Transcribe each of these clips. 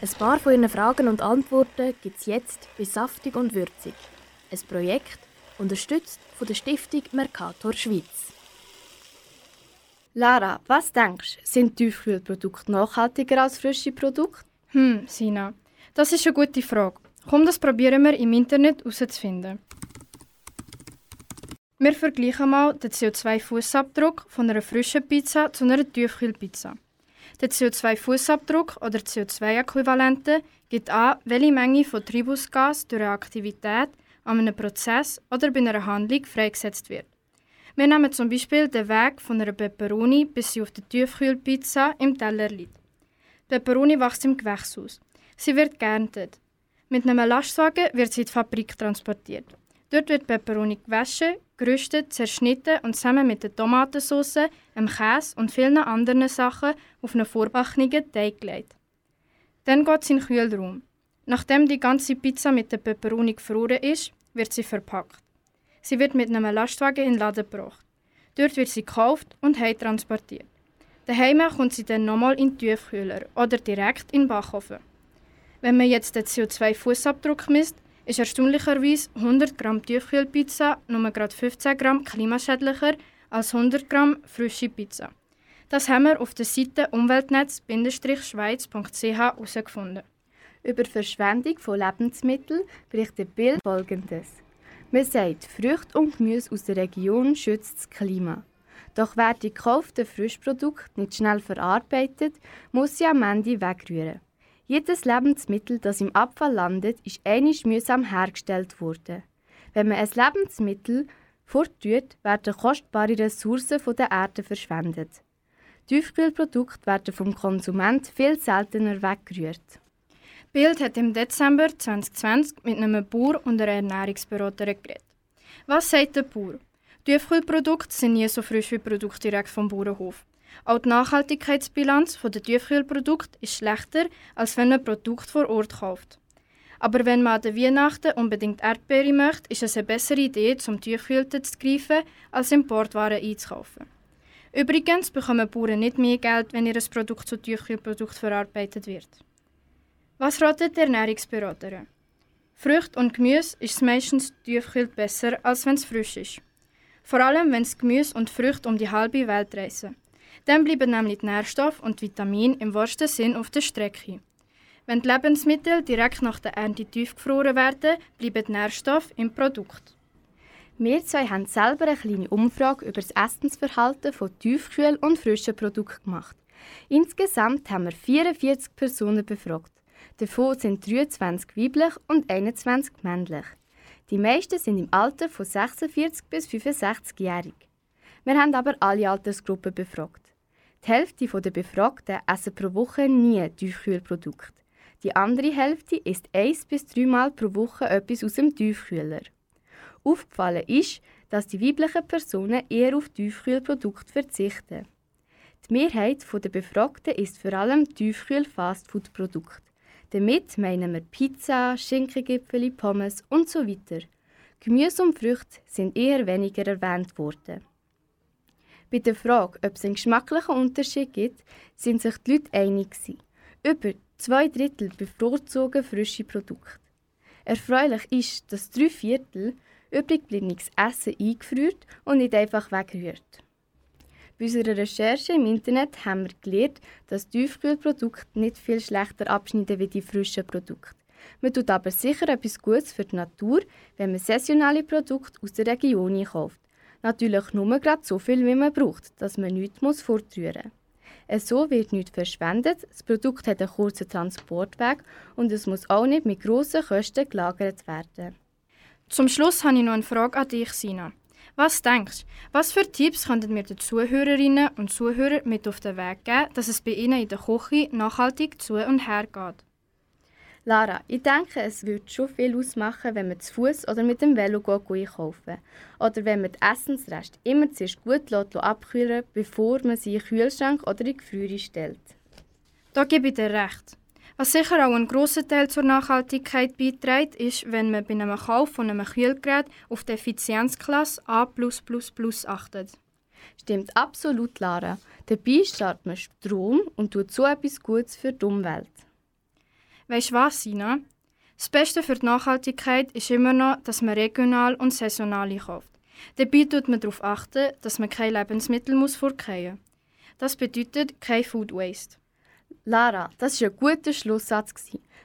Ein paar von Ihren Fragen und Antworten gibt es jetzt bei Saftig und Würzig. Ein Projekt, unterstützt von der Stiftung Mercator Schweiz. Lara, was denkst du? Sind Tiefkühlprodukte nachhaltiger als frische Produkte? Hm, Sina, das ist eine gute Frage. Komm, das probieren wir im Internet herauszufinden. Wir vergleichen mal den CO2-Fußabdruck von einer frischen Pizza zu einer Tiefkühlpizza. Der CO2-Fußabdruck oder CO2-Äquivalente gibt an, welche Menge von Treibhausgas durch eine Aktivität an einem Prozess oder bei einer Handlung freigesetzt wird. Wir nehmen zum Beispiel den Weg von einer Peperoni, bis sie auf der Tiefkühlpizza im Teller liegt. Peperoni wächst im Gewächshaus. Sie wird geerntet. Mit einem Lastwagen wird sie in die Fabrik transportiert. Dort wird Peperoni gewaschen, gerüstet, zerschnitten und zusammen mit der Tomatensauce, dem Käse und vielen anderen Sachen auf einen vorbackenen Teig gelegt. Dann geht sie in den Kühlraum. Nachdem die ganze Pizza mit der Peperoni gefroren ist, wird sie verpackt. Sie wird mit einem Lastwagen in den Laden gebracht. Dort wird sie gekauft und heim transportiert. Daheim kommt sie dann nochmal in den Tiefkühler oder direkt in den Backofen. Wenn man jetzt den CO2-Fußabdruck misst, ist erstaunlicherweise 100 Gramm Tiefkühlpizza nur gerade 15 Gramm klimaschädlicher als 100 Gramm frische Pizza. Das haben wir auf der Seite umweltnetz-schweiz.ch herausgefunden. Über Verschwendung von Lebensmitteln berichtet Bild folgendes. Man sagt, Früchte und Gemüse aus der Region schützt das Klima. Doch wer die gekauften Frischprodukte nicht schnell verarbeitet, muss sie am Ende wegrühren. Jedes Lebensmittel, das im Abfall landet, ist einisch mühsam hergestellt worden. Wenn man ein Lebensmittel forttut, werden kostbare Ressourcen von der Erde verschwendet. Tiefkühlprodukte werden vom Konsument viel seltener weggerührt. Bild hat im Dezember 2020 mit einem Bauer und einer Ernährungsberaterin geredet. Was sagt der Bauer? Tiefkühlprodukte sind nie so frisch wie Produkte direkt vom Bauernhof. Auch die Nachhaltigkeitsbilanz der Tiefkühlprodukte ist schlechter, als wenn man Produkt vor Ort kauft. Aber wenn man an den Weihnachten unbedingt Erdbeere möchte, ist es eine bessere Idee, zum Tiefkühlten zu greifen, als Importwaren einzukaufen. Übrigens bekommen Bauern nicht mehr Geld, wenn ihr Produkt zu Tiefkühlprodukt verarbeitet wird. Was ratet die Ernährungsberaterin? Früchte und Gemüse ist meistens tiefkühlt besser, als wenn es frisch ist. Vor allem, wenn es Gemüse und Früchte um die halbe Welt reisen. Dann bleiben nämlich die Nährstoffe und Vitamine im wahrsten Sinn auf der Strecke. Wenn die Lebensmittel direkt nach der Ernte tiefgefroren werden, bleiben die Nährstoffe im Produkt. Wir zwei haben selber eine kleine Umfrage über das Essensverhalten von Tiefkühl- und frischen Produkten gemacht. Insgesamt haben wir 44 Personen befragt. Davon sind 23 weiblich und 21 männlich. Die meisten sind im Alter von 46 bis 65-jährig. Wir haben aber alle Altersgruppen befragt. Die Hälfte der Befragten essen pro Woche nie Tiefkühlprodukte. Die andere Hälfte isst eins bis dreimal pro Woche etwas aus dem Tiefkühler. Aufgefallen ist, dass die weiblichen Personen eher auf Tiefkühlprodukte verzichten. Die Mehrheit der Befragten isst vor allem Tiefkühl-Fastfood-Produkte. Damit meinen wir Pizza, Schinkengipfeli, Pommes und so weiter. Gemüse und Früchte sind eher weniger erwähnt worden. Bei der Frage, ob es einen geschmacklichen Unterschied gibt, sind sich die Leute einig. Über zwei Drittel bevorzugen frische Produkte. Erfreulich ist, dass drei Viertel übriggebliebenes Essen eingefriert und nicht einfach wegrührt. Bei unserer Recherche im Internet haben wir gelernt, dass Tiefkühlprodukte nicht viel schlechter abschneiden wie die frischen Produkte. Man tut aber sicher etwas Gutes für die Natur, wenn man saisonale Produkte aus der Region kauft. Natürlich nur gerade so viel, wie man braucht, dass man nichts fortrühren muss. So wird nichts verschwendet, das Produkt hat einen kurzen Transportweg und es muss auch nicht mit grossen Kosten gelagert werden. Zum Schluss habe ich noch eine Frage an dich, Sina. Was denkst du, was für Tipps könnten mir den Zuhörerinnen und Zuhörern mit auf den Weg geben, dass es bei ihnen in der Küche nachhaltig zu und her geht? Lara, ich denke, es würde schon viel ausmachen, wenn man zu Fuß oder mit dem Velo einkaufen Oder wenn man die Essensreste immer zuerst gut abkühlen bevor man sie in den Kühlschrank oder in die Gefriere stellt. Da gebe ich dir recht. Was sicher auch ein grosser Teil zur Nachhaltigkeit beiträgt, ist, wenn man bei einem Kauf von einem Kühlgerät auf die Effizienzklasse A achtet. Stimmt absolut, Lara. Dabei spart man Strom und tut so etwas Gutes für die Umwelt. Weißt du was, Sina? Das Beste für die Nachhaltigkeit ist immer noch, dass man regional und saisonal kauft. Dabei tut man darauf achten, dass man keine Lebensmittel muss vorkehren muss. Das bedeutet kein Food Waste. Lara, das war ein guter Schlusssatz.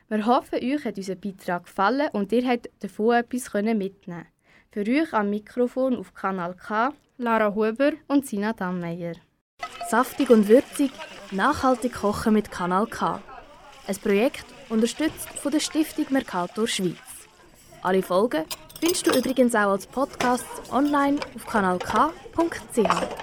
Wir hoffen, euch hat unser Beitrag gefallen und ihr habt davon etwas mitnehmen Für euch am Mikrofon auf Kanal K Lara Huber und Sina Dammeyer. Saftig und würzig, nachhaltig kochen mit Kanal K. Ein Projekt unterstützt von der Stiftung Mercator Schweiz. Alle Folgen findest du übrigens auch als Podcast online auf kanalk.ch.